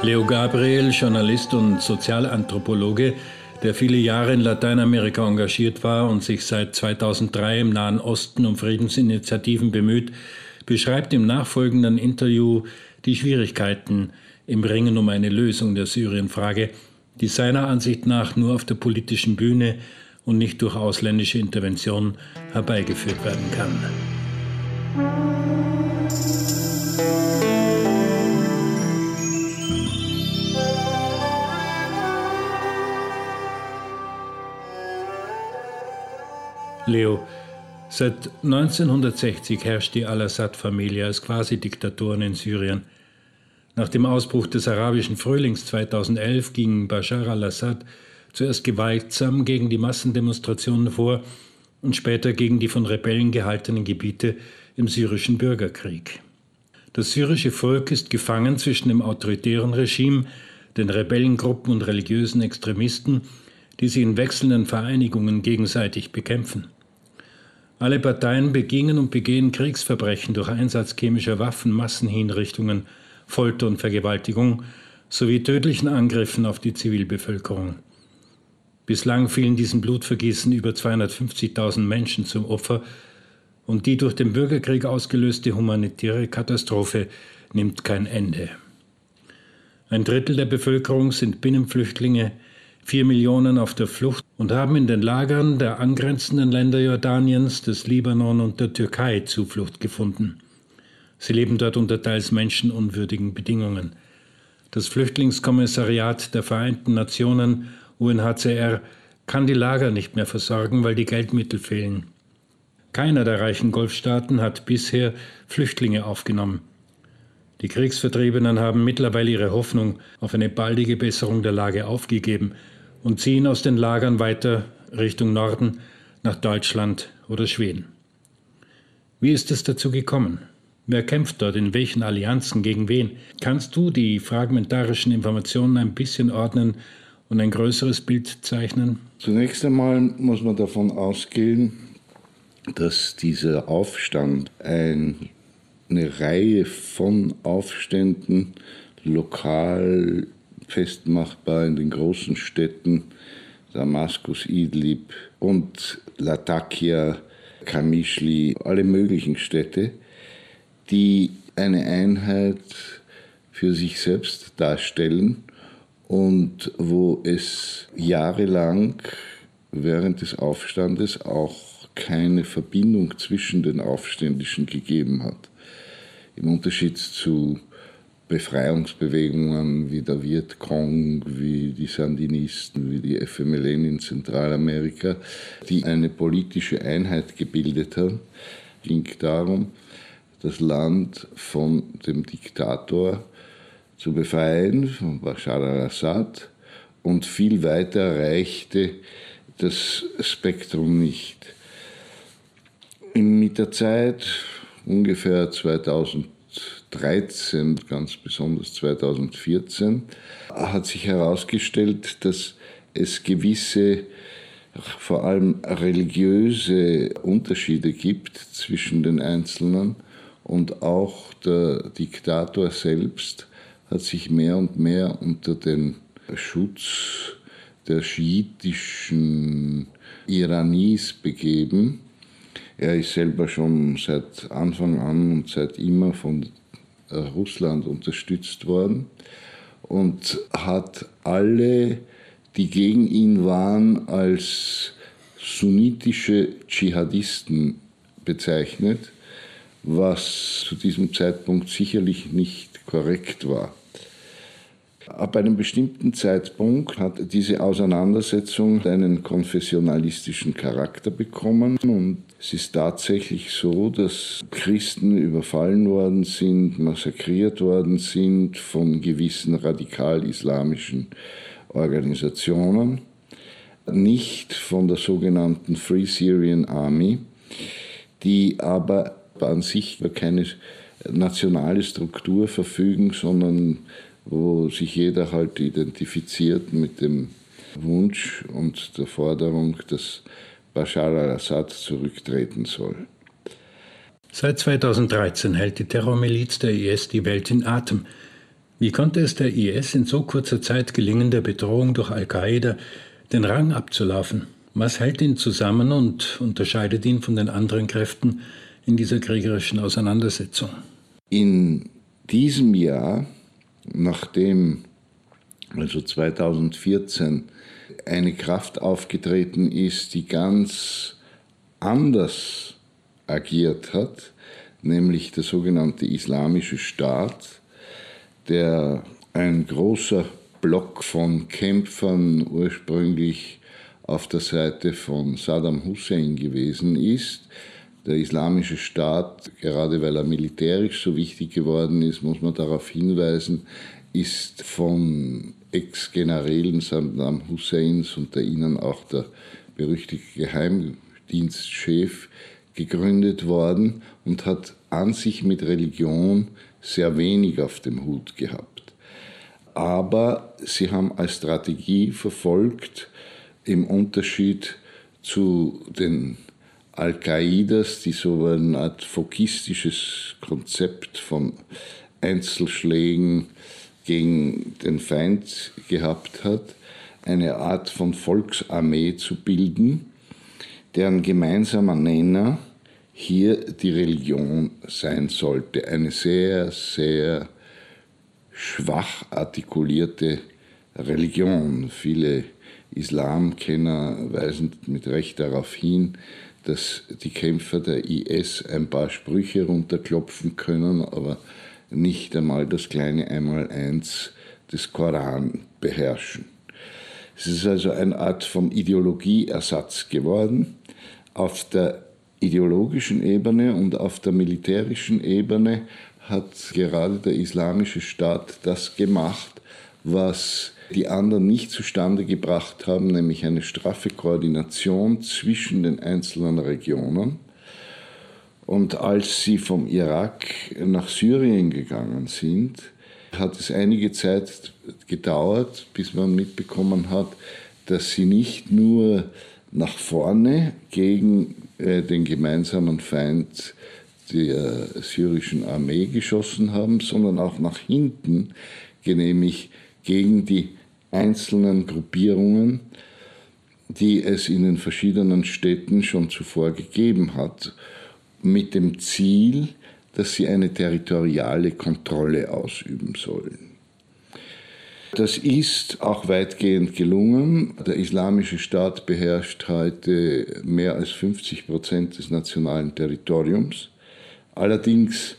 Leo Gabriel, Journalist und Sozialanthropologe, der viele Jahre in Lateinamerika engagiert war und sich seit 2003 im Nahen Osten um Friedensinitiativen bemüht, beschreibt im nachfolgenden Interview die Schwierigkeiten im Ringen um eine Lösung der Syrienfrage, die seiner Ansicht nach nur auf der politischen Bühne und nicht durch ausländische Intervention herbeigeführt werden kann. Leo, seit 1960 herrscht die Al-Assad-Familie als Quasi-Diktatoren in Syrien. Nach dem Ausbruch des arabischen Frühlings 2011 ging Bashar al-Assad zuerst gewaltsam gegen die Massendemonstrationen vor und später gegen die von Rebellen gehaltenen Gebiete im syrischen Bürgerkrieg. Das syrische Volk ist gefangen zwischen dem autoritären Regime, den Rebellengruppen und religiösen Extremisten, die sie in wechselnden Vereinigungen gegenseitig bekämpfen. Alle Parteien begingen und begehen Kriegsverbrechen durch Einsatz chemischer Waffen, Massenhinrichtungen, Folter und Vergewaltigung sowie tödlichen Angriffen auf die Zivilbevölkerung. Bislang fielen diesem Blutvergießen über 250.000 Menschen zum Opfer und die durch den Bürgerkrieg ausgelöste humanitäre Katastrophe nimmt kein Ende. Ein Drittel der Bevölkerung sind Binnenflüchtlinge, vier Millionen auf der Flucht und haben in den Lagern der angrenzenden Länder Jordaniens, des Libanon und der Türkei Zuflucht gefunden. Sie leben dort unter teils menschenunwürdigen Bedingungen. Das Flüchtlingskommissariat der Vereinten Nationen UNHCR kann die Lager nicht mehr versorgen, weil die Geldmittel fehlen. Keiner der reichen Golfstaaten hat bisher Flüchtlinge aufgenommen. Die Kriegsvertriebenen haben mittlerweile ihre Hoffnung auf eine baldige Besserung der Lage aufgegeben und ziehen aus den Lagern weiter Richtung Norden nach Deutschland oder Schweden. Wie ist es dazu gekommen? Wer kämpft dort in welchen Allianzen gegen wen? Kannst du die fragmentarischen Informationen ein bisschen ordnen und ein größeres Bild zeichnen? Zunächst einmal muss man davon ausgehen, dass dieser Aufstand ein, eine Reihe von Aufständen lokal festmachbar in den großen Städten Damaskus, Idlib und Latakia, Kamischli, alle möglichen Städte, die eine Einheit für sich selbst darstellen und wo es jahrelang während des Aufstandes auch keine Verbindung zwischen den Aufständischen gegeben hat. Im Unterschied zu Befreiungsbewegungen wie der Vietcong, wie die Sandinisten, wie die FMLN in Zentralamerika, die eine politische Einheit gebildet haben, ging darum, das Land von dem Diktator zu befreien, von Bashar al-Assad, und viel weiter reichte das Spektrum nicht. Mit der Zeit, ungefähr 2013, ganz besonders 2014, hat sich herausgestellt, dass es gewisse, vor allem religiöse Unterschiede gibt zwischen den Einzelnen und auch der Diktator selbst hat sich mehr und mehr unter den Schutz der schiitischen Iranis begeben. Er ist selber schon seit Anfang an und seit immer von Russland unterstützt worden und hat alle, die gegen ihn waren, als sunnitische Dschihadisten bezeichnet, was zu diesem Zeitpunkt sicherlich nicht korrekt war. Ab einem bestimmten Zeitpunkt hat diese Auseinandersetzung einen konfessionalistischen Charakter bekommen und es ist tatsächlich so, dass Christen überfallen worden sind, massakriert worden sind von gewissen radikal-islamischen Organisationen, nicht von der sogenannten Free Syrian Army, die aber an sich keine nationale Struktur verfügen, sondern wo sich jeder halt identifiziert mit dem Wunsch und der Forderung, dass Bashar al-Assad zurücktreten soll. Seit 2013 hält die Terrormiliz der IS die Welt in Atem. Wie konnte es der IS in so kurzer Zeit gelingen, der Bedrohung durch Al-Qaida den Rang abzulaufen? Was hält ihn zusammen und unterscheidet ihn von den anderen Kräften in dieser kriegerischen Auseinandersetzung? In diesem Jahr, nachdem also 2014 eine Kraft aufgetreten ist, die ganz anders agiert hat, nämlich der sogenannte Islamische Staat, der ein großer Block von Kämpfern ursprünglich auf der Seite von Saddam Hussein gewesen ist. Der islamische Staat, gerade weil er militärisch so wichtig geworden ist, muss man darauf hinweisen, ist von Ex-Generälen Saddam Husseins, unter ihnen auch der berüchtigte Geheimdienstchef, gegründet worden und hat an sich mit Religion sehr wenig auf dem Hut gehabt. Aber sie haben als Strategie verfolgt, im Unterschied zu den Al-Qaidas, die so eine Art fokistisches Konzept von Einzelschlägen gegen den Feind gehabt hat, eine Art von Volksarmee zu bilden, deren gemeinsamer Nenner hier die Religion sein sollte. Eine sehr, sehr schwach artikulierte Religion. Viele Islamkenner weisen mit Recht darauf hin, dass die Kämpfer der IS ein paar Sprüche runterklopfen können, aber nicht einmal das kleine Einmaleins des Koran beherrschen. Es ist also eine Art von Ideologieersatz geworden. Auf der ideologischen Ebene und auf der militärischen Ebene hat gerade der Islamische Staat das gemacht, was die anderen nicht zustande gebracht haben, nämlich eine straffe Koordination zwischen den einzelnen Regionen. Und als sie vom Irak nach Syrien gegangen sind, hat es einige Zeit gedauert, bis man mitbekommen hat, dass sie nicht nur nach vorne gegen äh, den gemeinsamen Feind der syrischen Armee geschossen haben, sondern auch nach hinten, genehmigt gegen die einzelnen Gruppierungen, die es in den verschiedenen Städten schon zuvor gegeben hat mit dem Ziel, dass sie eine territoriale Kontrolle ausüben sollen. Das ist auch weitgehend gelungen. Der Islamische Staat beherrscht heute mehr als 50 Prozent des nationalen Territoriums. Allerdings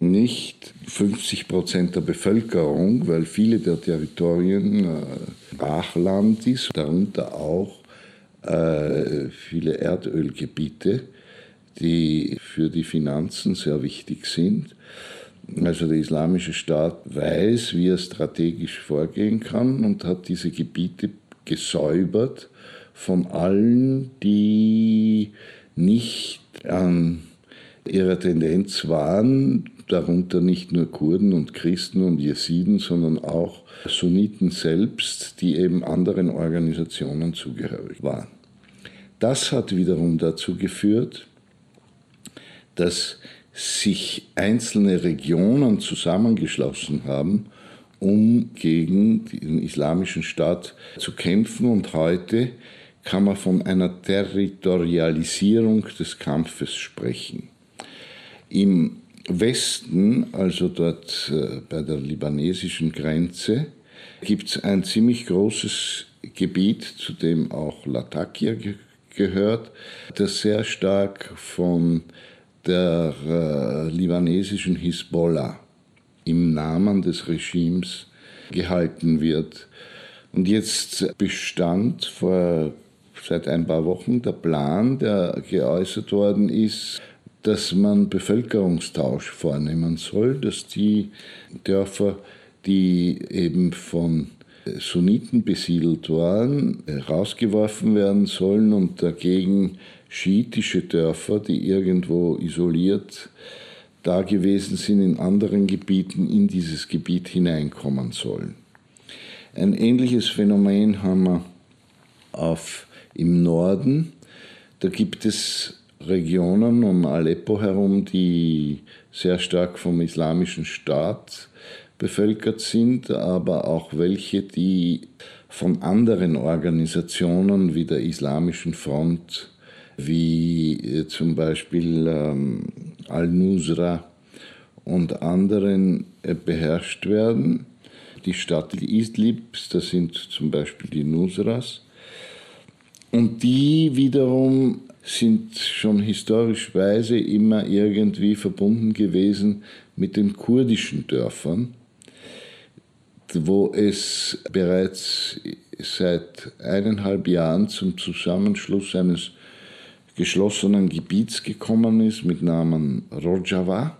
nicht 50 Prozent der Bevölkerung, weil viele der Territorien äh, ist, darunter auch äh, viele Erdölgebiete die für die Finanzen sehr wichtig sind. Also der Islamische Staat weiß, wie er strategisch vorgehen kann und hat diese Gebiete gesäubert von allen, die nicht an ihrer Tendenz waren, darunter nicht nur Kurden und Christen und Jesiden, sondern auch Sunniten selbst, die eben anderen Organisationen zugehörig waren. Das hat wiederum dazu geführt, dass sich einzelne Regionen zusammengeschlossen haben, um gegen den islamischen Staat zu kämpfen. Und heute kann man von einer Territorialisierung des Kampfes sprechen. Im Westen, also dort äh, bei der libanesischen Grenze, gibt es ein ziemlich großes Gebiet, zu dem auch Latakia gehört, das sehr stark von der äh, libanesischen Hisbollah im Namen des Regimes gehalten wird. Und jetzt bestand vor seit ein paar Wochen der Plan, der geäußert worden ist, dass man Bevölkerungstausch vornehmen soll, dass die Dörfer, die eben von Sunniten besiedelt waren, rausgeworfen werden sollen und dagegen schiitische Dörfer, die irgendwo isoliert da gewesen sind, in anderen Gebieten in dieses Gebiet hineinkommen sollen. Ein ähnliches Phänomen haben wir auf, im Norden. Da gibt es Regionen um Aleppo herum, die sehr stark vom islamischen Staat bevölkert sind, aber auch welche, die von anderen Organisationen wie der Islamischen Front, wie äh, zum Beispiel ähm, Al-Nusra und anderen äh, beherrscht werden. Die Stadt Idlib, das sind zum Beispiel die Nusras. Und die wiederum sind schon historischweise immer irgendwie verbunden gewesen mit den kurdischen Dörfern wo es bereits seit eineinhalb Jahren zum Zusammenschluss eines geschlossenen Gebiets gekommen ist mit Namen Rojava,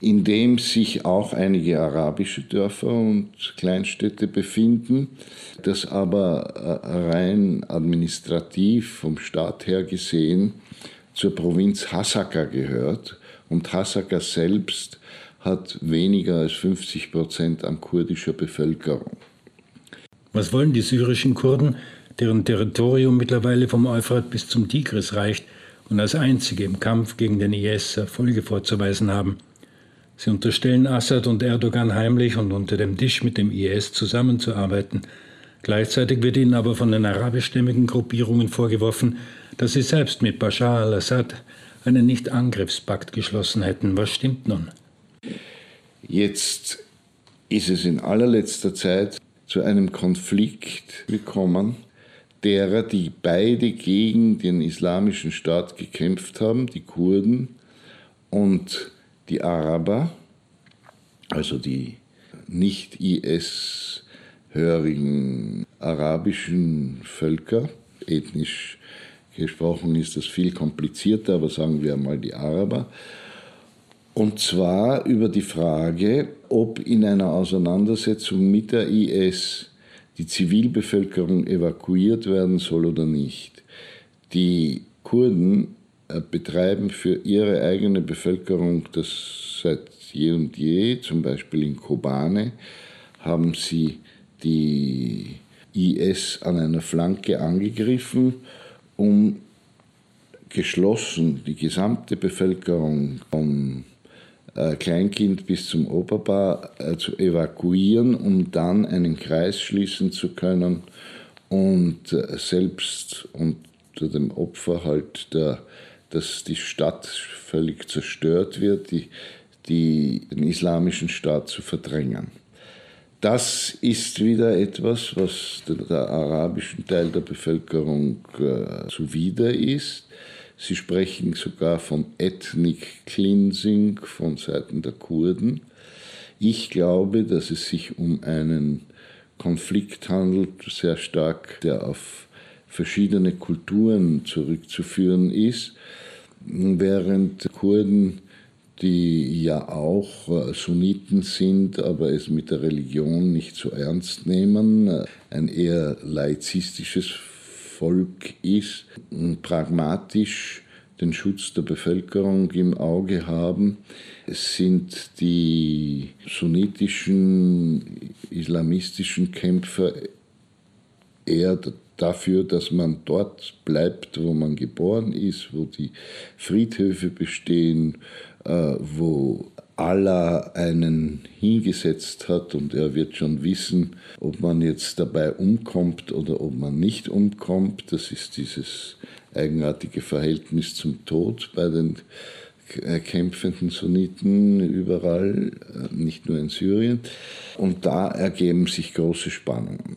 in dem sich auch einige arabische Dörfer und Kleinstädte befinden, das aber äh, rein administrativ vom Staat her gesehen zur Provinz Hasaka gehört und Hasaka selbst hat weniger als 50 Prozent an kurdischer Bevölkerung. Was wollen die syrischen Kurden, deren Territorium mittlerweile vom Euphrat bis zum Tigris reicht und als einzige im Kampf gegen den IS Erfolge vorzuweisen haben? Sie unterstellen Assad und Erdogan heimlich und unter dem Tisch mit dem IS zusammenzuarbeiten. Gleichzeitig wird ihnen aber von den arabischstämmigen Gruppierungen vorgeworfen, dass sie selbst mit Bashar al-Assad einen Nicht-Angriffspakt geschlossen hätten. Was stimmt nun? Jetzt ist es in allerletzter Zeit zu einem Konflikt gekommen, derer, die beide gegen den islamischen Staat gekämpft haben, die Kurden und die Araber, also die nicht IS-hörigen arabischen Völker, ethnisch gesprochen ist das viel komplizierter, aber sagen wir einmal die Araber, und zwar über die Frage, ob in einer Auseinandersetzung mit der IS die Zivilbevölkerung evakuiert werden soll oder nicht. Die Kurden betreiben für ihre eigene Bevölkerung das seit je und je, zum Beispiel in Kobane, haben sie die IS an einer Flanke angegriffen, um geschlossen die gesamte Bevölkerung von äh, Kleinkind bis zum Oberbar äh, zu evakuieren, um dann einen Kreis schließen zu können und äh, selbst unter dem Opfer halt, der, dass die Stadt völlig zerstört wird, die, die, den islamischen Staat zu verdrängen. Das ist wieder etwas, was der arabischen Teil der Bevölkerung äh, zuwider ist. Sie sprechen sogar von Ethnic Cleansing von Seiten der Kurden. Ich glaube, dass es sich um einen Konflikt handelt, sehr stark, der auf verschiedene Kulturen zurückzuführen ist, während Kurden, die ja auch äh, Sunniten sind, aber es mit der Religion nicht so ernst nehmen, äh, ein eher laizistisches Volk ist, pragmatisch den Schutz der Bevölkerung im Auge haben, sind die sunnitischen, islamistischen Kämpfer eher dafür, dass man dort bleibt, wo man geboren ist, wo die Friedhöfe bestehen, äh, wo Allah einen hingesetzt hat und er wird schon wissen, ob man jetzt dabei umkommt oder ob man nicht umkommt. Das ist dieses eigenartige Verhältnis zum Tod bei den äh, kämpfenden Sunniten überall, äh, nicht nur in Syrien. Und da ergeben sich große Spannungen.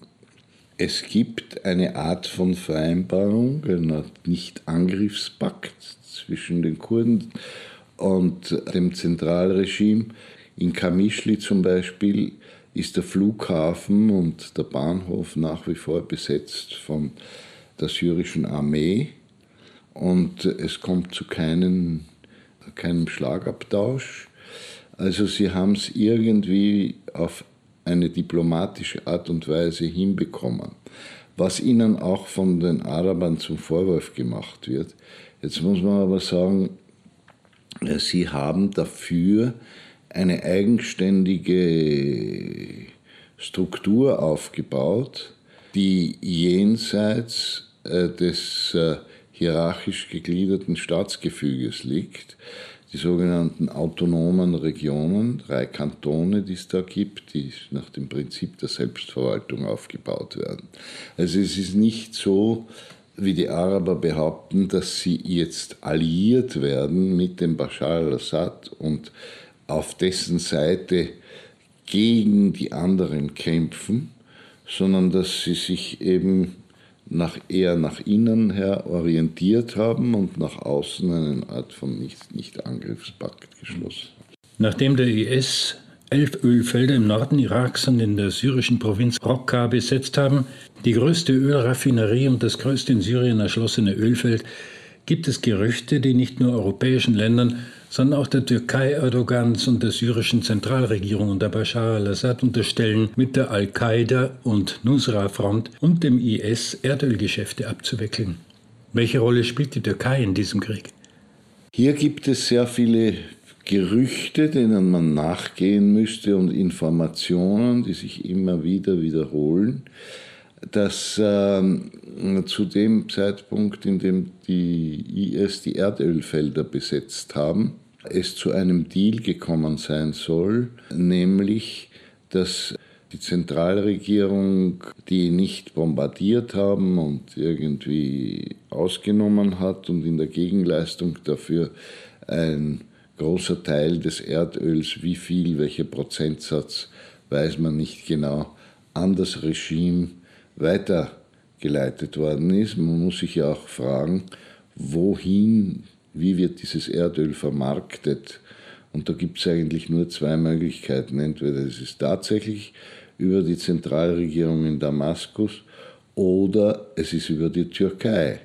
Es gibt eine Art von Vereinbarung, einer Nicht-Angriffspakt zwischen den Kurden und dem Zentralregime. In Kamischli zum Beispiel ist der Flughafen und der Bahnhof nach wie vor besetzt von der syrischen Armee und es kommt zu keinen, keinem Schlagabtausch. Also sie haben es irgendwie auf eine diplomatische Art und Weise hinbekommen, was ihnen auch von den Arabern zum Vorwurf gemacht wird. Jetzt muss man aber sagen, Sie haben dafür eine eigenständige Struktur aufgebaut, die jenseits äh, des äh, hierarchisch gegliederten Staatsgefüges liegt. Die sogenannten autonomen Regionen, drei Kantone, die es da gibt, die nach dem Prinzip der Selbstverwaltung aufgebaut werden. Also es ist nicht so, wie die Araber behaupten, dass sie jetzt alliiert werden mit dem Bashar al-Assad und auf dessen Seite gegen die anderen kämpfen, sondern dass sie sich eben nach, eher nach innen her orientiert haben und nach außen eine Art von Nicht-Angriffspakt -Nicht geschlossen. Nachdem der IS elf Ölfelder im Norden Iraks und in der syrischen Provinz Raqqa besetzt haben, die größte Ölraffinerie und das größte in Syrien erschlossene Ölfeld, gibt es Gerüchte, die nicht nur europäischen Ländern, sondern auch der Türkei Erdogans und der syrischen Zentralregierung unter Bashar al-Assad unterstellen, mit der Al-Qaida und Nusra-Front und dem IS Erdölgeschäfte abzuwickeln. Welche Rolle spielt die Türkei in diesem Krieg? Hier gibt es sehr viele Gerüchte, denen man nachgehen müsste und Informationen, die sich immer wieder wiederholen, dass äh, zu dem Zeitpunkt, in dem die IS die Erdölfelder besetzt haben, es zu einem Deal gekommen sein soll, nämlich dass die Zentralregierung die nicht bombardiert haben und irgendwie ausgenommen hat und in der Gegenleistung dafür ein großer Teil des Erdöls, wie viel, welcher Prozentsatz, weiß man nicht genau, an das Regime weitergeleitet worden ist. Man muss sich ja auch fragen, wohin, wie wird dieses Erdöl vermarktet? Und da gibt es eigentlich nur zwei Möglichkeiten. Entweder es ist tatsächlich über die Zentralregierung in Damaskus oder es ist über die Türkei.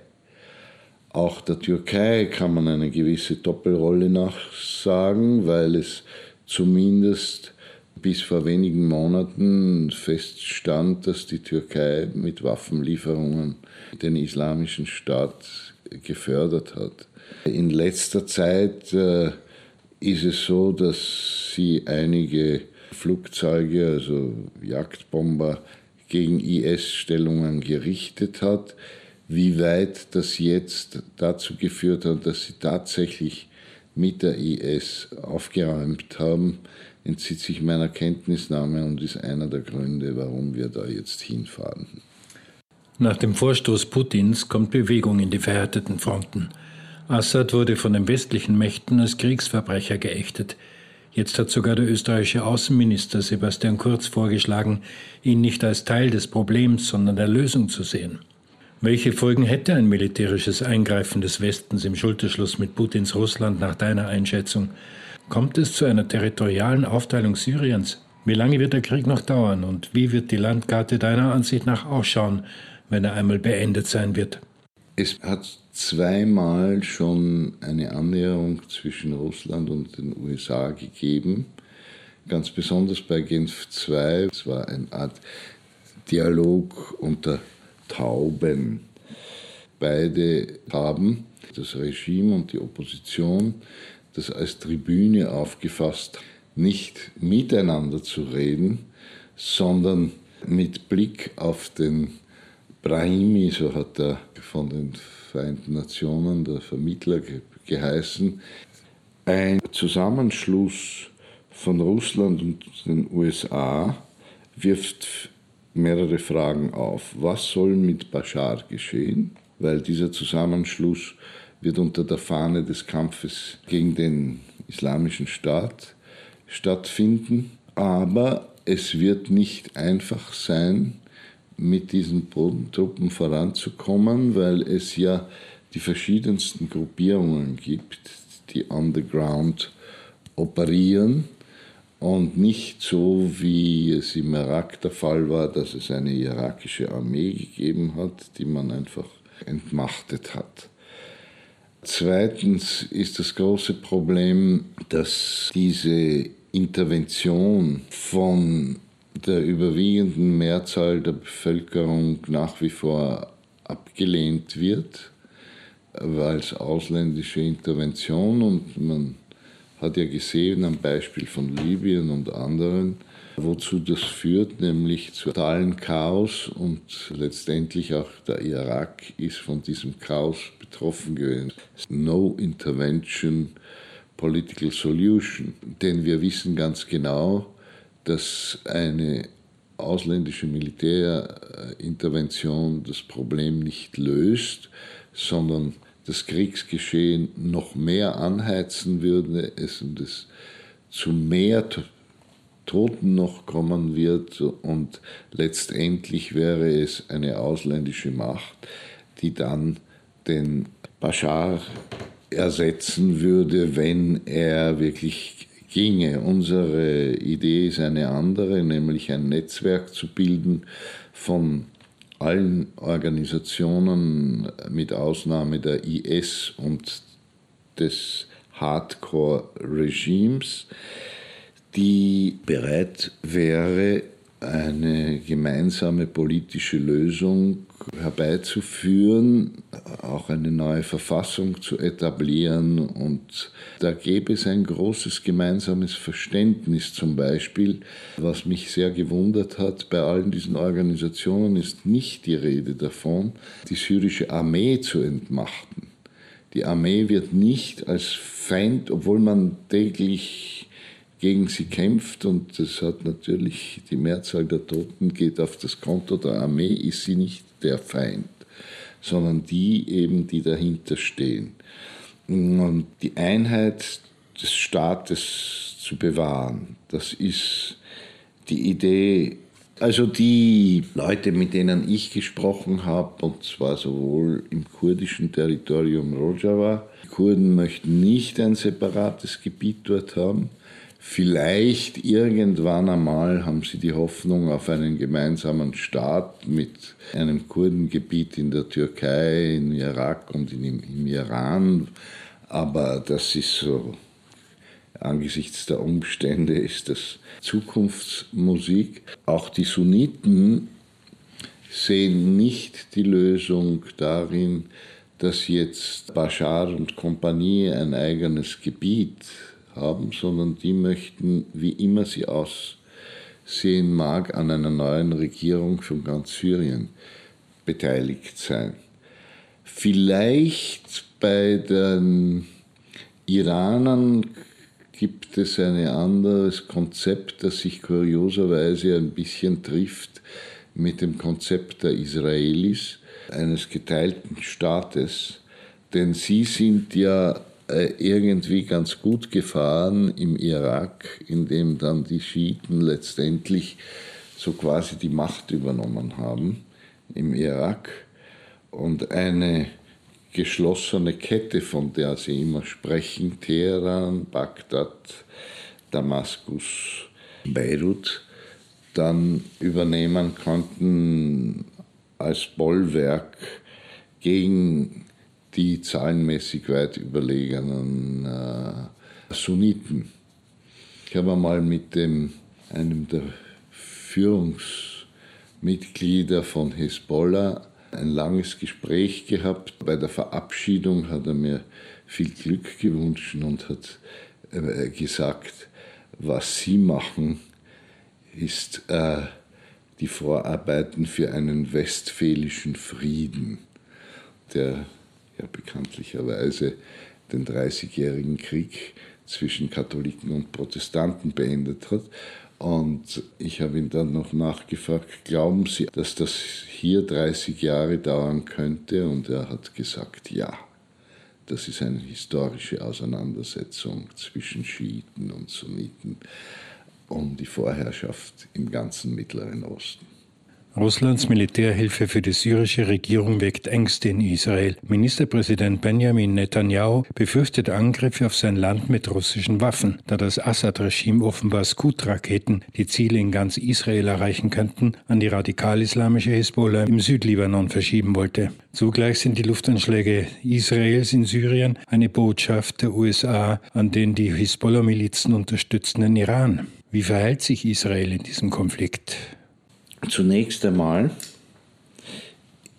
Auch der Türkei kann man eine gewisse Doppelrolle nachsagen, weil es zumindest bis vor wenigen Monaten feststand, dass die Türkei mit Waffenlieferungen den islamischen Staat gefördert hat. In letzter Zeit äh, ist es so, dass sie einige Flugzeuge, also Jagdbomber, gegen IS-Stellungen gerichtet hat. Wie weit das jetzt dazu geführt hat, dass sie tatsächlich mit der IS aufgeräumt haben, entzieht sich meiner Kenntnisnahme und ist einer der Gründe, warum wir da jetzt hinfahren. Nach dem Vorstoß Putins kommt Bewegung in die verhärteten Fronten. Assad wurde von den westlichen Mächten als Kriegsverbrecher geächtet. Jetzt hat sogar der österreichische Außenminister Sebastian Kurz vorgeschlagen, ihn nicht als Teil des Problems, sondern der Lösung zu sehen. Welche Folgen hätte ein militärisches Eingreifen des Westens im Schulterschluss mit Putins Russland nach deiner Einschätzung? Kommt es zu einer territorialen Aufteilung Syriens? Wie lange wird der Krieg noch dauern und wie wird die Landkarte deiner Ansicht nach ausschauen, wenn er einmal beendet sein wird? Es hat zweimal schon eine Annäherung zwischen Russland und den USA gegeben. Ganz besonders bei Genf II. Es war eine Art Dialog unter Tauben. Beide haben das Regime und die Opposition das als Tribüne aufgefasst, nicht miteinander zu reden, sondern mit Blick auf den Brahimi, so hat er von den Vereinten Nationen, der Vermittler geheißen, ein Zusammenschluss von Russland und den USA wirft mehrere Fragen auf. Was soll mit Bashar geschehen? Weil dieser Zusammenschluss wird unter der Fahne des Kampfes gegen den islamischen Staat stattfinden. Aber es wird nicht einfach sein, mit diesen Bodentruppen voranzukommen, weil es ja die verschiedensten Gruppierungen gibt, die underground operieren und nicht so, wie es im Irak der Fall war, dass es eine irakische Armee gegeben hat, die man einfach entmachtet hat. Zweitens ist das große Problem, dass diese Intervention von der überwiegenden Mehrzahl der Bevölkerung nach wie vor abgelehnt wird als ausländische Intervention und man hat ja gesehen am Beispiel von Libyen und anderen, wozu das führt, nämlich zu totalen Chaos und letztendlich auch der Irak ist von diesem Chaos betroffen gewesen. No Intervention Political Solution. Denn wir wissen ganz genau, dass eine ausländische Militärintervention das Problem nicht löst, sondern das Kriegsgeschehen noch mehr anheizen würde, es und es zu mehr Toten noch kommen wird und letztendlich wäre es eine ausländische Macht, die dann den Bashar ersetzen würde, wenn er wirklich ginge. Unsere Idee ist eine andere, nämlich ein Netzwerk zu bilden von allen Organisationen mit Ausnahme der IS und des Hardcore-Regimes, die bereit wäre, eine gemeinsame politische Lösung herbeizuführen, auch eine neue Verfassung zu etablieren. Und da gäbe es ein großes gemeinsames Verständnis zum Beispiel. Was mich sehr gewundert hat, bei allen diesen Organisationen ist nicht die Rede davon, die syrische Armee zu entmachten. Die Armee wird nicht als Feind, obwohl man täglich gegen sie kämpft und das hat natürlich die Mehrzahl der Toten geht auf das Konto der Armee, ist sie nicht der Feind, sondern die eben, die dahinter stehen. Und die Einheit des Staates zu bewahren, das ist die Idee. Also die Leute, mit denen ich gesprochen habe, und zwar sowohl im kurdischen Territorium Rojava, die Kurden möchten nicht ein separates Gebiet dort haben, Vielleicht irgendwann einmal haben sie die Hoffnung auf einen gemeinsamen Staat mit einem Kurdengebiet in der Türkei, in Irak und in, im Iran. Aber das ist so, angesichts der Umstände ist das Zukunftsmusik. Auch die Sunniten sehen nicht die Lösung darin, dass jetzt Bashar und Kompanie ein eigenes Gebiet haben, sondern die möchten, wie immer sie aussehen mag, an einer neuen Regierung von ganz Syrien beteiligt sein. Vielleicht bei den Iranern gibt es ein anderes Konzept, das sich kurioserweise ein bisschen trifft mit dem Konzept der Israelis, eines geteilten Staates. Denn sie sind ja irgendwie ganz gut gefahren im Irak, in dem dann die Schiiten letztendlich so quasi die Macht übernommen haben im Irak. Und eine geschlossene Kette, von der sie immer sprechen, Teheran, Bagdad, Damaskus, Beirut, dann übernehmen konnten als Bollwerk gegen die zahlenmäßig weit überlegenen äh, Sunniten. Ich habe einmal mit dem, einem der Führungsmitglieder von Hezbollah ein langes Gespräch gehabt. Bei der Verabschiedung hat er mir viel Glück gewünscht und hat äh, gesagt, was Sie machen, ist äh, die Vorarbeiten für einen westfälischen Frieden, der ja bekanntlicherweise den Dreißigjährigen Krieg zwischen Katholiken und Protestanten beendet hat. Und ich habe ihn dann noch nachgefragt, glauben Sie, dass das hier 30 Jahre dauern könnte? Und er hat gesagt, ja. Das ist eine historische Auseinandersetzung zwischen Schiiten und Sunniten um die Vorherrschaft im ganzen Mittleren Osten. Russlands Militärhilfe für die syrische Regierung weckt Ängste in Israel. Ministerpräsident Benjamin Netanyahu befürchtet Angriffe auf sein Land mit russischen Waffen, da das Assad-Regime offenbar Scud-Raketen, die Ziele in ganz Israel erreichen könnten, an die radikal-islamische Hisbollah im Südlibanon verschieben wollte. Zugleich sind die Luftanschläge Israels in Syrien eine Botschaft der USA an den die Hisbollah-Milizen unterstützenden Iran. Wie verhält sich Israel in diesem Konflikt? Zunächst einmal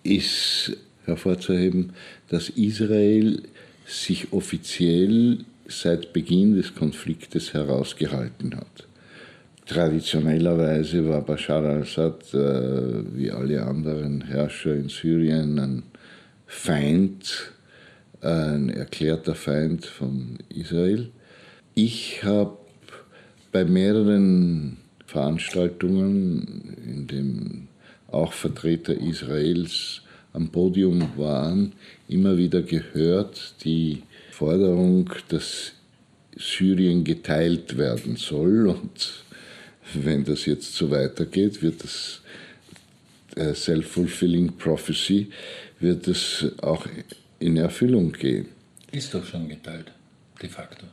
ist hervorzuheben, dass Israel sich offiziell seit Beginn des Konfliktes herausgehalten hat. Traditionellerweise war Bashar al-Assad äh, wie alle anderen Herrscher in Syrien ein Feind, ein erklärter Feind von Israel. Ich habe bei mehreren Veranstaltungen, in denen auch Vertreter Israels am Podium waren, immer wieder gehört die Forderung, dass Syrien geteilt werden soll. Und wenn das jetzt so weitergeht, wird das äh, Self-Fulfilling Prophecy, wird es auch in Erfüllung gehen. Ist doch schon geteilt, de facto.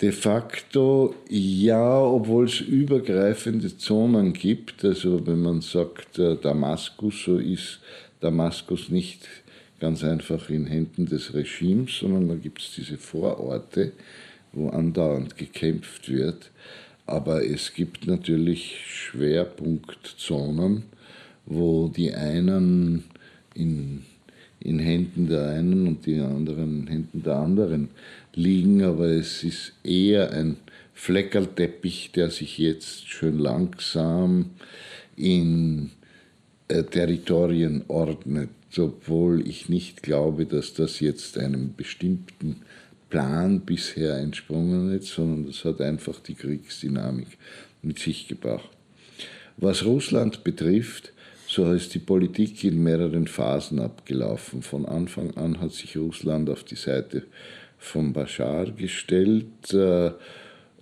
De facto ja, obwohl es übergreifende Zonen gibt. Also wenn man sagt äh, Damaskus, so ist Damaskus nicht ganz einfach in Händen des Regimes, sondern da gibt es diese Vororte, wo andauernd gekämpft wird. Aber es gibt natürlich Schwerpunktzonen, wo die einen in, in Händen der einen und die anderen in Händen der anderen liegen. Aber es ist eher ein Fleckerlteppich, der sich jetzt schön langsam in äh, Territorien ordnet, obwohl ich nicht glaube, dass das jetzt einem bestimmten Plan bisher entsprungen ist, sondern das hat einfach die Kriegsdynamik mit sich gebracht. Was Russland betrifft, so ist die Politik in mehreren Phasen abgelaufen. Von Anfang an hat sich Russland auf die Seite von Bashar gestellt, äh,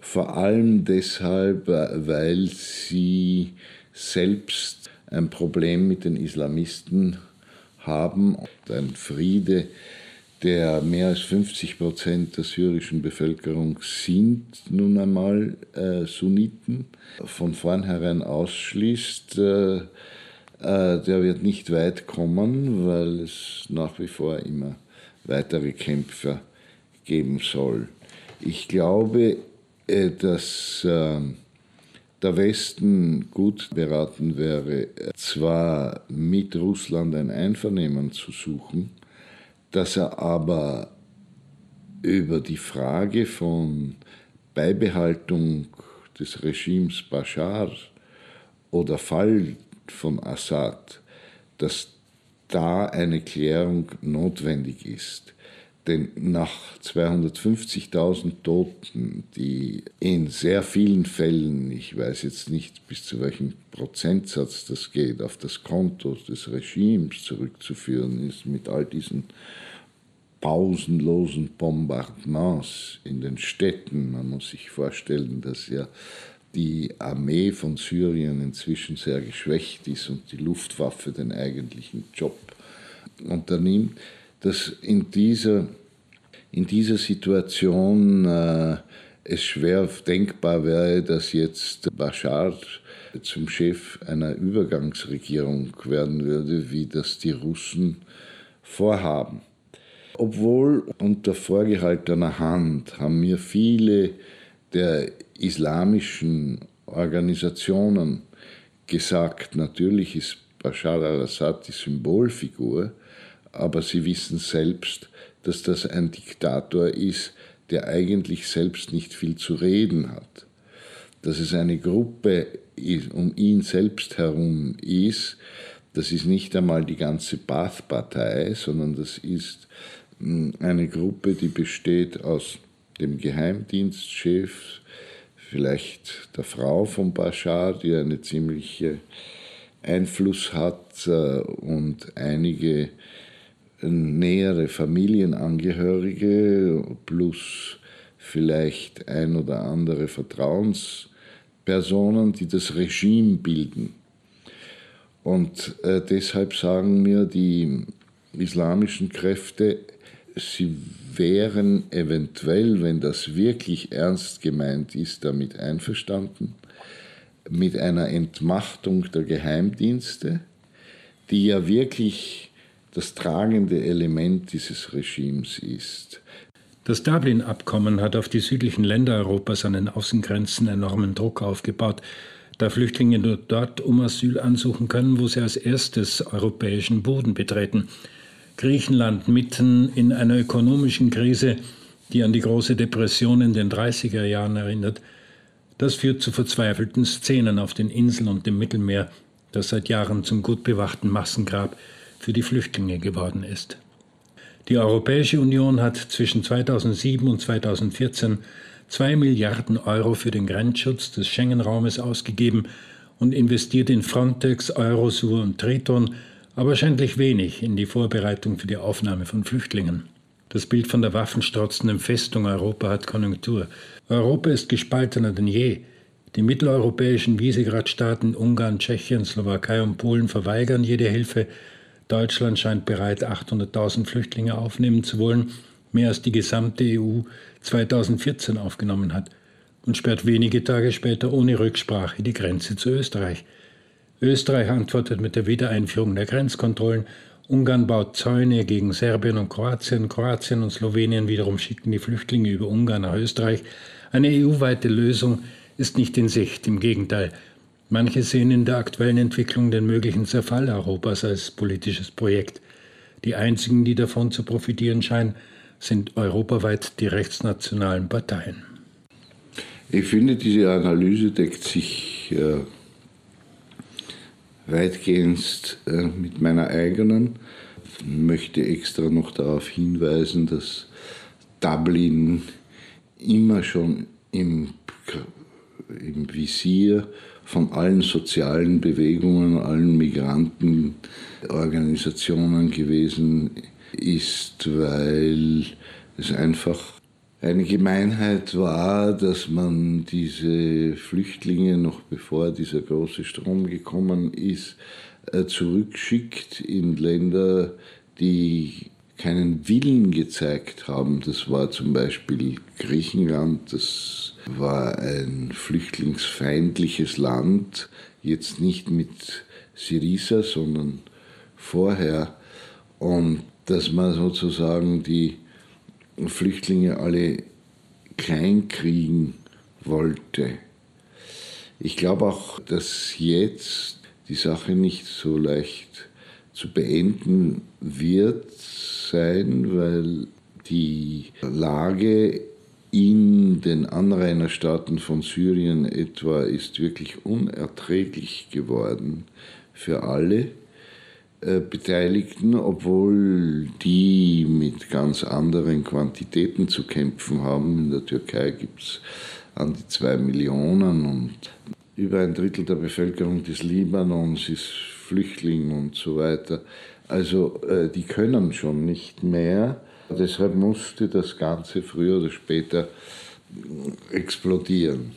vor allem deshalb, äh, weil sie selbst ein Problem mit den Islamisten haben. Ein Friede, der mehr als 50 Prozent der syrischen Bevölkerung sind nun einmal äh, Sunniten, von vornherein ausschließt, äh, äh, der wird nicht weit kommen, weil es nach wie vor immer weitere Kämpfer geben soll. Ich glaube, äh, dass ähm, der Westen gut beraten wäre, zwar mit Russland ein Einvernehmen zu suchen, dass er aber über die Frage von Beibehaltung des Regimes Bashar oder Fall von Assad, dass da eine Klärung notwendig ist. Denn nach 250.000 Toten, die in sehr vielen Fällen, ich weiß jetzt nicht bis zu welchem Prozentsatz das geht, auf das Konto des Regimes zurückzuführen ist, mit all diesen pausenlosen Bombardements in den Städten. Man muss sich vorstellen, dass ja die Armee von Syrien inzwischen sehr geschwächt ist und die Luftwaffe den eigentlichen Job unternimmt dass in dieser, in dieser Situation äh, es schwer denkbar wäre, dass jetzt Bashar zum Chef einer Übergangsregierung werden würde, wie das die Russen vorhaben. Obwohl unter vorgehaltener Hand haben mir viele der islamischen Organisationen gesagt, natürlich ist Bashar al-Assad die Symbolfigur, aber sie wissen selbst, dass das ein Diktator ist, der eigentlich selbst nicht viel zu reden hat. Dass es eine Gruppe um ihn selbst herum ist, das ist nicht einmal die ganze Baath-Partei, sondern das ist hm, eine Gruppe, die besteht aus dem Geheimdienstchef, vielleicht der Frau von Bashar, die eine ziemliche Einfluss hat äh, und einige nähere Familienangehörige plus vielleicht ein oder andere Vertrauenspersonen, die das Regime bilden. Und äh, deshalb sagen mir die islamischen Kräfte, sie wären eventuell, wenn das wirklich ernst gemeint ist, damit einverstanden, mit einer Entmachtung der Geheimdienste, die ja wirklich das tragende Element dieses Regimes ist. Das Dublin-Abkommen hat auf die südlichen Länder Europas an den Außengrenzen enormen Druck aufgebaut, da Flüchtlinge nur dort um Asyl ansuchen können, wo sie als erstes europäischen Boden betreten. Griechenland mitten in einer ökonomischen Krise, die an die große Depression in den 30er Jahren erinnert, das führt zu verzweifelten Szenen auf den Inseln und dem Mittelmeer, das seit Jahren zum gut bewachten Massengrab für die Flüchtlinge geworden ist. Die Europäische Union hat zwischen 2007 und 2014 zwei Milliarden Euro für den Grenzschutz des Schengen-Raumes ausgegeben und investiert in Frontex, Eurosur und Triton, aber schändlich wenig in die Vorbereitung für die Aufnahme von Flüchtlingen. Das Bild von der waffenstrotzenden Festung Europa hat Konjunktur. Europa ist gespaltener denn je. Die mitteleuropäischen Visegrad-Staaten Ungarn, Tschechien, Slowakei und Polen verweigern jede Hilfe. Deutschland scheint bereit, 800.000 Flüchtlinge aufnehmen zu wollen, mehr als die gesamte EU 2014 aufgenommen hat, und sperrt wenige Tage später ohne Rücksprache die Grenze zu Österreich. Österreich antwortet mit der Wiedereinführung der Grenzkontrollen Ungarn baut Zäune gegen Serbien und Kroatien. Kroatien und Slowenien wiederum schicken die Flüchtlinge über Ungarn nach Österreich. Eine EU-weite Lösung ist nicht in Sicht, im Gegenteil. Manche sehen in der aktuellen Entwicklung den möglichen Zerfall Europas als politisches Projekt. Die einzigen, die davon zu profitieren scheinen, sind europaweit die rechtsnationalen Parteien. Ich finde, diese Analyse deckt sich äh, weitgehend äh, mit meiner eigenen. Ich möchte extra noch darauf hinweisen, dass Dublin immer schon im, im Visier von allen sozialen Bewegungen, allen Migrantenorganisationen gewesen ist, weil es einfach eine Gemeinheit war, dass man diese Flüchtlinge noch bevor dieser große Strom gekommen ist, äh, zurückschickt in Länder, die keinen Willen gezeigt haben. Das war zum Beispiel Griechenland, das war ein flüchtlingsfeindliches Land, jetzt nicht mit Syriza, sondern vorher. Und dass man sozusagen die Flüchtlinge alle kleinkriegen wollte. Ich glaube auch, dass jetzt die Sache nicht so leicht zu beenden wird sein, weil die Lage in den Anrainerstaaten von Syrien etwa ist wirklich unerträglich geworden für alle. Äh, Beteiligten, obwohl die mit ganz anderen Quantitäten zu kämpfen haben. In der Türkei gibt es an die zwei Millionen und über ein Drittel der Bevölkerung des Libanons ist Flüchtling und so weiter. Also äh, die können schon nicht mehr. Deshalb musste das Ganze früher oder später explodieren.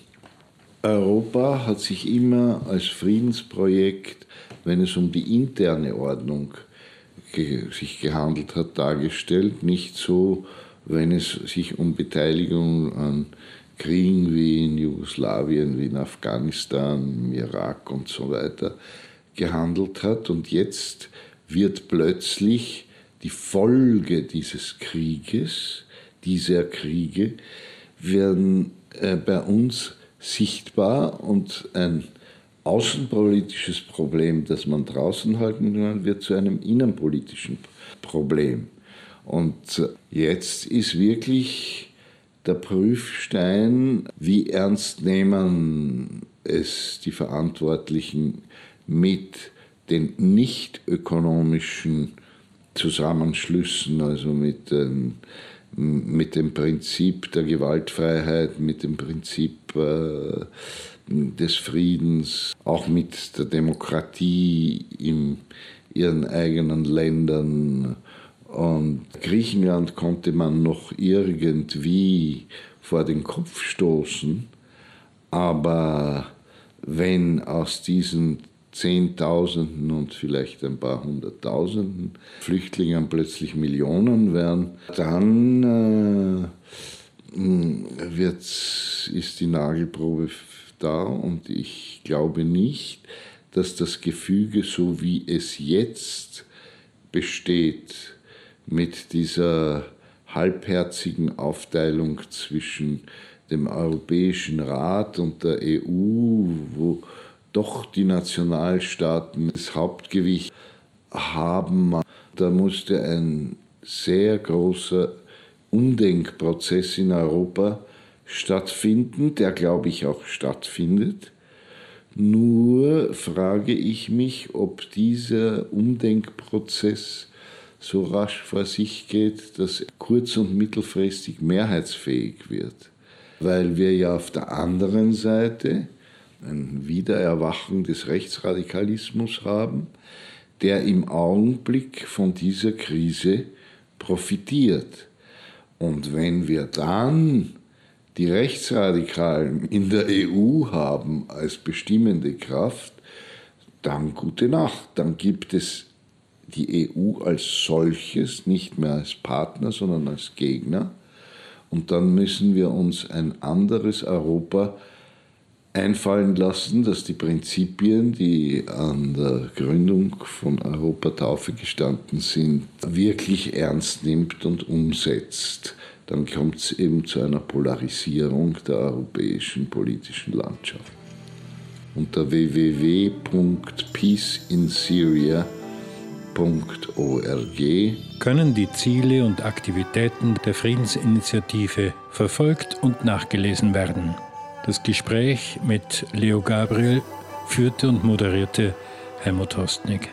Europa hat sich immer als Friedensprojekt wenn es um die interne Ordnung sich gehandelt hat, dargestellt. Nicht so, wenn es sich um Beteiligung an Kriegen wie in Jugoslawien, wie in Afghanistan, im Irak und so weiter gehandelt hat. Und jetzt wird plötzlich die Folge dieses Krieges, dieser Kriege, werden äh, bei uns sichtbar und ein außenpolitisches Problem, das man draußen halten kann, wird zu einem innenpolitischen Problem. Und jetzt ist wirklich der Prüfstein, wie ernst nehmen es die Verantwortlichen mit den nicht ökonomischen Zusammenschlüssen, also mit, den, mit dem Prinzip der Gewaltfreiheit, mit dem Prinzip äh, des Friedens, auch mit der Demokratie in ihren eigenen Ländern. Und Griechenland konnte man noch irgendwie vor den Kopf stoßen, aber wenn aus diesen Zehntausenden und vielleicht ein paar Hunderttausenden Flüchtlingen plötzlich Millionen werden, dann äh, wird, ist die Nagelprobe da und ich glaube nicht, dass das Gefüge, so wie es jetzt besteht, mit dieser halbherzigen Aufteilung zwischen dem Europäischen Rat und der EU, wo doch die Nationalstaaten das Hauptgewicht haben. Da musste ein sehr großer Umdenkprozess in Europa stattfinden, der glaube ich auch stattfindet. Nur frage ich mich, ob dieser Umdenkprozess so rasch vor sich geht, dass kurz- und mittelfristig mehrheitsfähig wird. weil wir ja auf der anderen Seite ein Wiedererwachen des Rechtsradikalismus haben, der im Augenblick von dieser Krise profitiert. Und wenn wir dann die Rechtsradikalen in der EU haben als bestimmende Kraft, dann gute Nacht. Dann gibt es die EU als solches, nicht mehr als Partner, sondern als Gegner. Und dann müssen wir uns ein anderes Europa einfallen lassen, dass die Prinzipien, die an der Gründung von Europa Taufe gestanden sind, wirklich ernst nimmt und umsetzt. Dann kommt es eben zu einer Polarisierung der europäischen politischen Landschaft. Unter www.peaceinsyria.org können die Ziele und Aktivitäten der Friedensinitiative verfolgt und nachgelesen werden. Das Gespräch mit Leo Gabriel führte und moderierte Helmut Hostnick.